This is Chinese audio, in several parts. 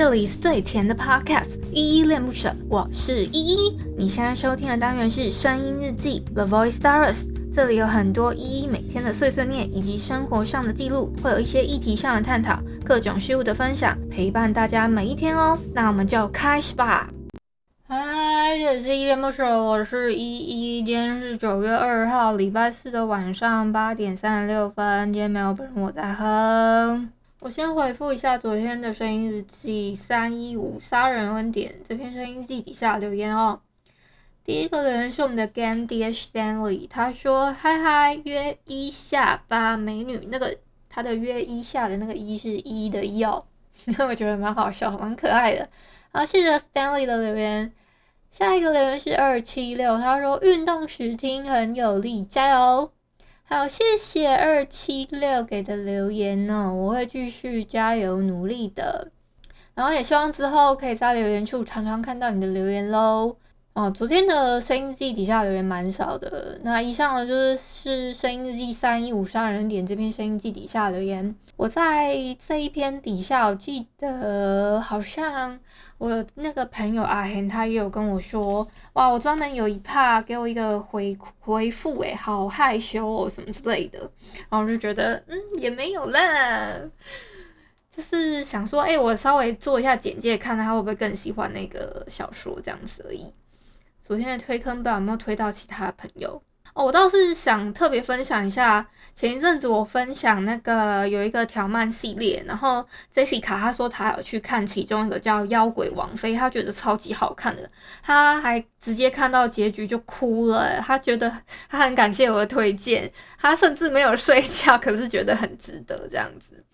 这里是最甜的 Podcast，依依恋不舍，我是依依。你现在收听的单元是声音日记 The Voice Diaries，这里有很多依依每天的碎碎念以及生活上的记录，会有一些议题上的探讨，各种事物的分享，陪伴大家每一天哦。那我们就开始吧。嗨，这是依依恋不舍，我是依依。今天是九月二号，礼拜四的晚上八点三十六分。今天没有本人，我在哼。我先回复一下昨天的声音日记三一五杀人恩典这篇声音日记底下留言哦。第一个留言是我们的 Gandy Stanley，他说：“嗨嗨，约一下吧，美女。”那个他的约一下的那个一是一的一哦，我觉得蛮好笑，蛮可爱的。好，谢谢 Stanley 的留言。下一个留言是二七六，他说：“运动时听很有力，加油。”好，谢谢二七六给的留言哦，我会继续加油努力的，然后也希望之后可以在留言处常常看到你的留言喽。哦，昨天的声音日记底下留言蛮少的。那以上呢，就是是声音日记三一五十二人点这篇声音日记底下留言。我在这一篇底下，我记得好像我那个朋友阿 henn 他也有跟我说，哇，我专门有一 part 给我一个回回复，诶，好害羞哦，什么之类的。然后我就觉得，嗯，也没有啦，就是想说，哎，我稍微做一下简介，看他会不会更喜欢那个小说这样子而已。昨天的推坑不知道有没有推到其他朋友？哦？我倒是想特别分享一下，前一阵子我分享那个有一个条漫系列，然后 Jessica 她说她有去看其中一个叫《妖鬼王妃》，她觉得超级好看的，她还直接看到结局就哭了，她觉得她很感谢我的推荐，她甚至没有睡觉，可是觉得很值得这样子。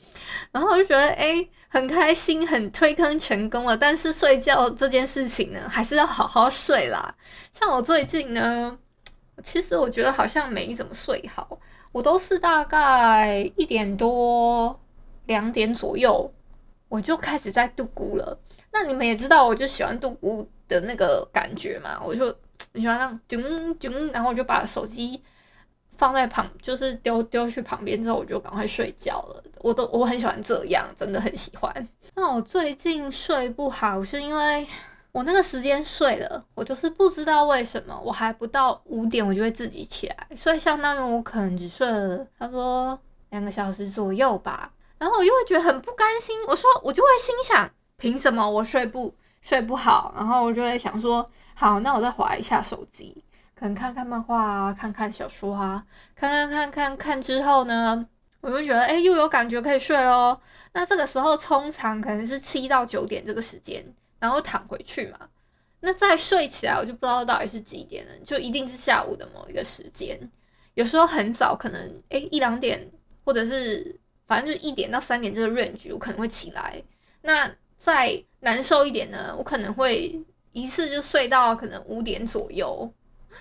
然后我就觉得，哎、很开心，很推坑成功了。但是睡觉这件事情呢，还是要好好睡啦。像我最近呢，其实我觉得好像没怎么睡好，我都是大概一点多、两点左右，我就开始在度咕了。那你们也知道，我就喜欢度咕的那个感觉嘛，我就喜欢那种啾啾，然后我就把手机。放在旁，就是丢丢去旁边之后，我就赶快睡觉了。我都我很喜欢这样，真的很喜欢。那我最近睡不好，是因为我那个时间睡了，我就是不知道为什么，我还不到五点我就会自己起来，所以相当于我可能只睡了差不多两个小时左右吧。然后我又会觉得很不甘心，我说我就会心想，凭什么我睡不睡不好？然后我就会想说，好，那我再划一下手机。可能看看漫画啊，看看小说啊，看看看看看之后呢，我就觉得哎、又有感觉可以睡咯。那这个时候通常可能是七到九点这个时间，然后躺回去嘛。那再睡起来，我就不知道到底是几点了，就一定是下午的某一个时间。有时候很早，可能哎、一两点，或者是反正就一点到三点这个 range，我可能会起来。那再难受一点呢，我可能会一次就睡到可能五点左右。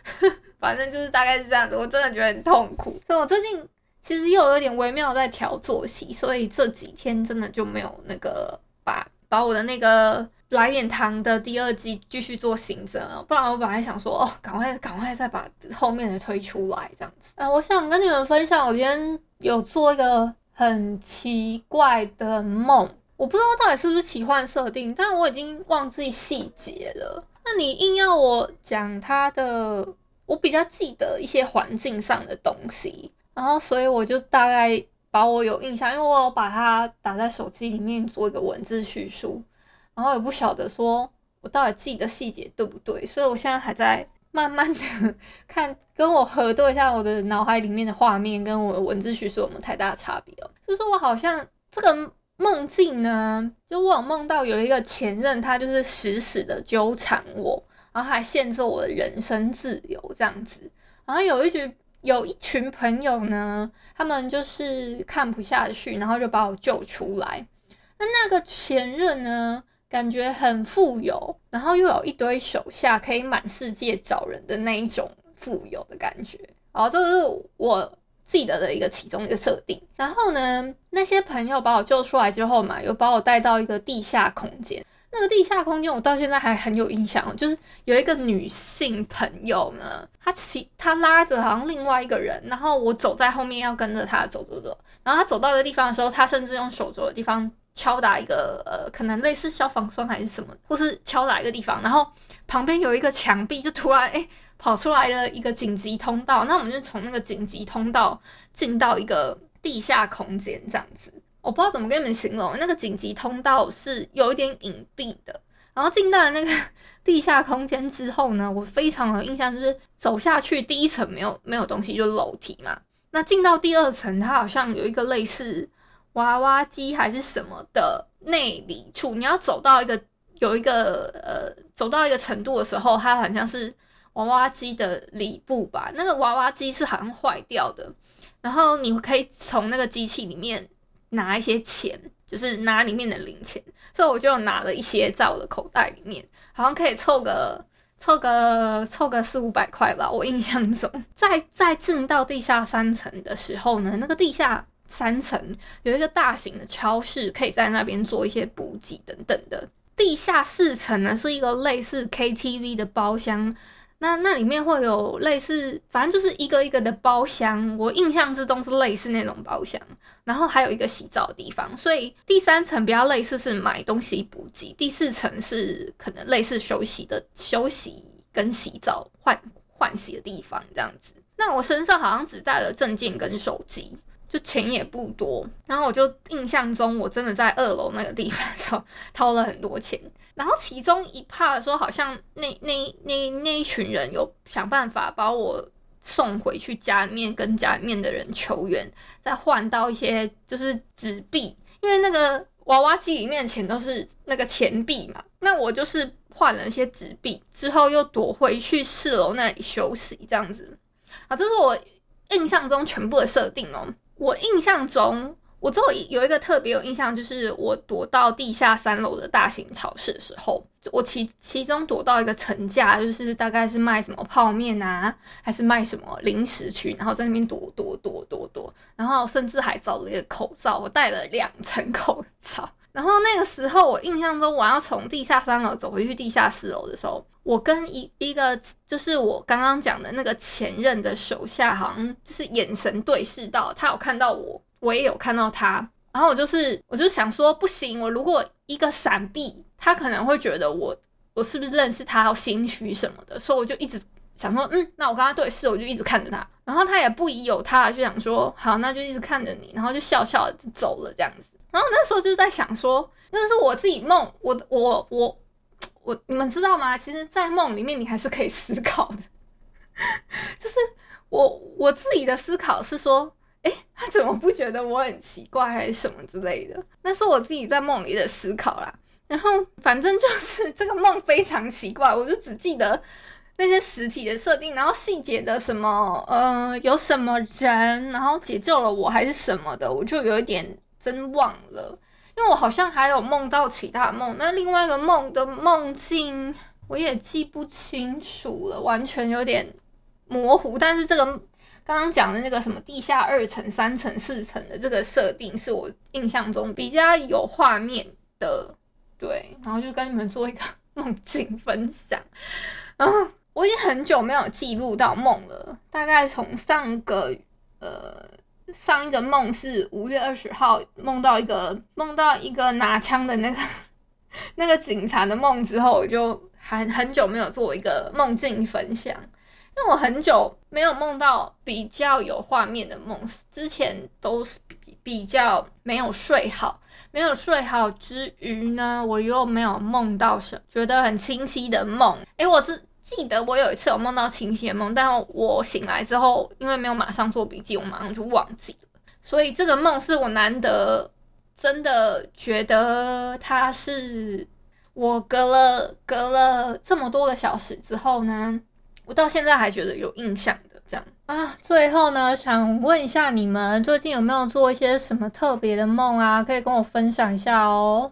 反正就是大概是这样子，我真的觉得很痛苦。所以我最近其实又有点微妙在调作息，所以这几天真的就没有那个把把我的那个来点糖的第二季继续做行程了。不然我本来想说哦，赶快赶快再把后面的推出来这样子。啊，我想跟你们分享，我今天有做一个很奇怪的梦，我不知道到底是不是奇幻设定，但我已经忘记细节了。那你硬要我讲它的，我比较记得一些环境上的东西，然后所以我就大概把我有印象，因为我有把它打在手机里面做一个文字叙述，然后也不晓得说我到底记得细节对不对，所以我现在还在慢慢的看，跟我核对一下我的脑海里面的画面跟我的文字叙述有没有太大差别哦，就是我好像这个。梦境呢，就我有梦到有一个前任，他就是死死的纠缠我，然后还限制我的人身自由这样子。然后有一群有一群朋友呢，他们就是看不下去，然后就把我救出来。那那个前任呢，感觉很富有，然后又有一堆手下，可以满世界找人的那一种富有的感觉。然后这是我。记得的一个其中一个设定，然后呢，那些朋友把我救出来之后嘛，又把我带到一个地下空间。那个地下空间我到现在还很有印象，就是有一个女性朋友呢，她骑她拉着好像另外一个人，然后我走在后面要跟着她走走走。然后她走到一个地方的时候，她甚至用手肘的地方敲打一个呃，可能类似消防栓还是什么，或是敲打一个地方，然后旁边有一个墙壁，就突然哎跑出来了一个紧急通道，那我们就从那个紧急通道进到一个地下空间这样子。我不知道怎么跟你们形容，那个紧急通道是有一点隐蔽的。然后进到了那个地下空间之后呢，我非常有印象，就是走下去第一层没有没有东西，就楼梯嘛。那进到第二层，它好像有一个类似娃娃机还是什么的内里处。你要走到一个有一个呃，走到一个程度的时候，它好像是娃娃机的里部吧。那个娃娃机是好像坏掉的，然后你可以从那个机器里面拿一些钱。就是拿里面的零钱，所以我就拿了一些在我的口袋里面，好像可以凑个凑个凑个四五百块吧。我印象中，在在进到地下三层的时候呢，那个地下三层有一个大型的超市，可以在那边做一些补给等等的。地下四层呢是一个类似 KTV 的包厢。那那里面会有类似，反正就是一个一个的包厢，我印象之中是类似那种包厢，然后还有一个洗澡的地方，所以第三层比较类似是买东西补给，第四层是可能类似休息的休息跟洗澡换换洗的地方这样子。那我身上好像只带了证件跟手机。就钱也不多，然后我就印象中我真的在二楼那个地方的时候掏了很多钱，然后其中一 part 说好像那那那那一群人有想办法把我送回去家里面，跟家里面的人求援，再换到一些就是纸币，因为那个娃娃机里面的钱都是那个钱币嘛，那我就是换了一些纸币之后又躲回去四楼那里休息这样子。啊，这是我印象中全部的设定哦。我印象中，我之后有一个特别有印象，就是我躲到地下三楼的大型超市的时候，我其其中躲到一个层架，就是大概是卖什么泡面啊，还是卖什么零食区，然后在那边躲躲躲躲躲，然后甚至还找了一个口罩，我戴了两层口罩。然后那个时候，我印象中我要从地下三楼走回去地下四楼的时候，我跟一一个就是我刚刚讲的那个前任的手下，好像就是眼神对视到，他有看到我，我也有看到他。然后我就是，我就想说，不行，我如果一个闪避，他可能会觉得我我是不是认识他，要心虚什么的，所以我就一直想说，嗯，那我跟他对视，我就一直看着他。然后他也不疑有他，就想说，好，那就一直看着你，然后就笑笑的走了这样子。然后那时候就在想说，那是我自己梦，我我我我，你们知道吗？其实，在梦里面你还是可以思考的。就是我我自己的思考是说，诶，他怎么不觉得我很奇怪，还是什么之类的？那是我自己在梦里的思考啦。然后反正就是这个梦非常奇怪，我就只记得那些实体的设定，然后细节的什么，呃，有什么人，然后解救了我还是什么的，我就有一点。真忘了，因为我好像还有梦到其他梦，那另外一个梦的梦境我也记不清楚了，完全有点模糊。但是这个刚刚讲的那个什么地下二层、三层、四层的这个设定，是我印象中比较有画面的。对，然后就跟你们做一个 梦境分享。然后我已经很久没有记录到梦了，大概从上个呃。上一个梦是五月二十号梦到一个梦到一个拿枪的那个 那个警察的梦之后，我就还很久没有做一个梦境分享，因为我很久没有梦到比较有画面的梦，之前都是比比较没有睡好，没有睡好之余呢，我又没有梦到什觉得很清晰的梦，诶，我这。记得我有一次有梦到清醒的梦，但我醒来之后，因为没有马上做笔记，我马上就忘记了。所以这个梦是我难得真的觉得它是我隔了隔了这么多个小时之后呢，我到现在还觉得有印象的这样啊。最后呢，想问一下你们最近有没有做一些什么特别的梦啊？可以跟我分享一下哦。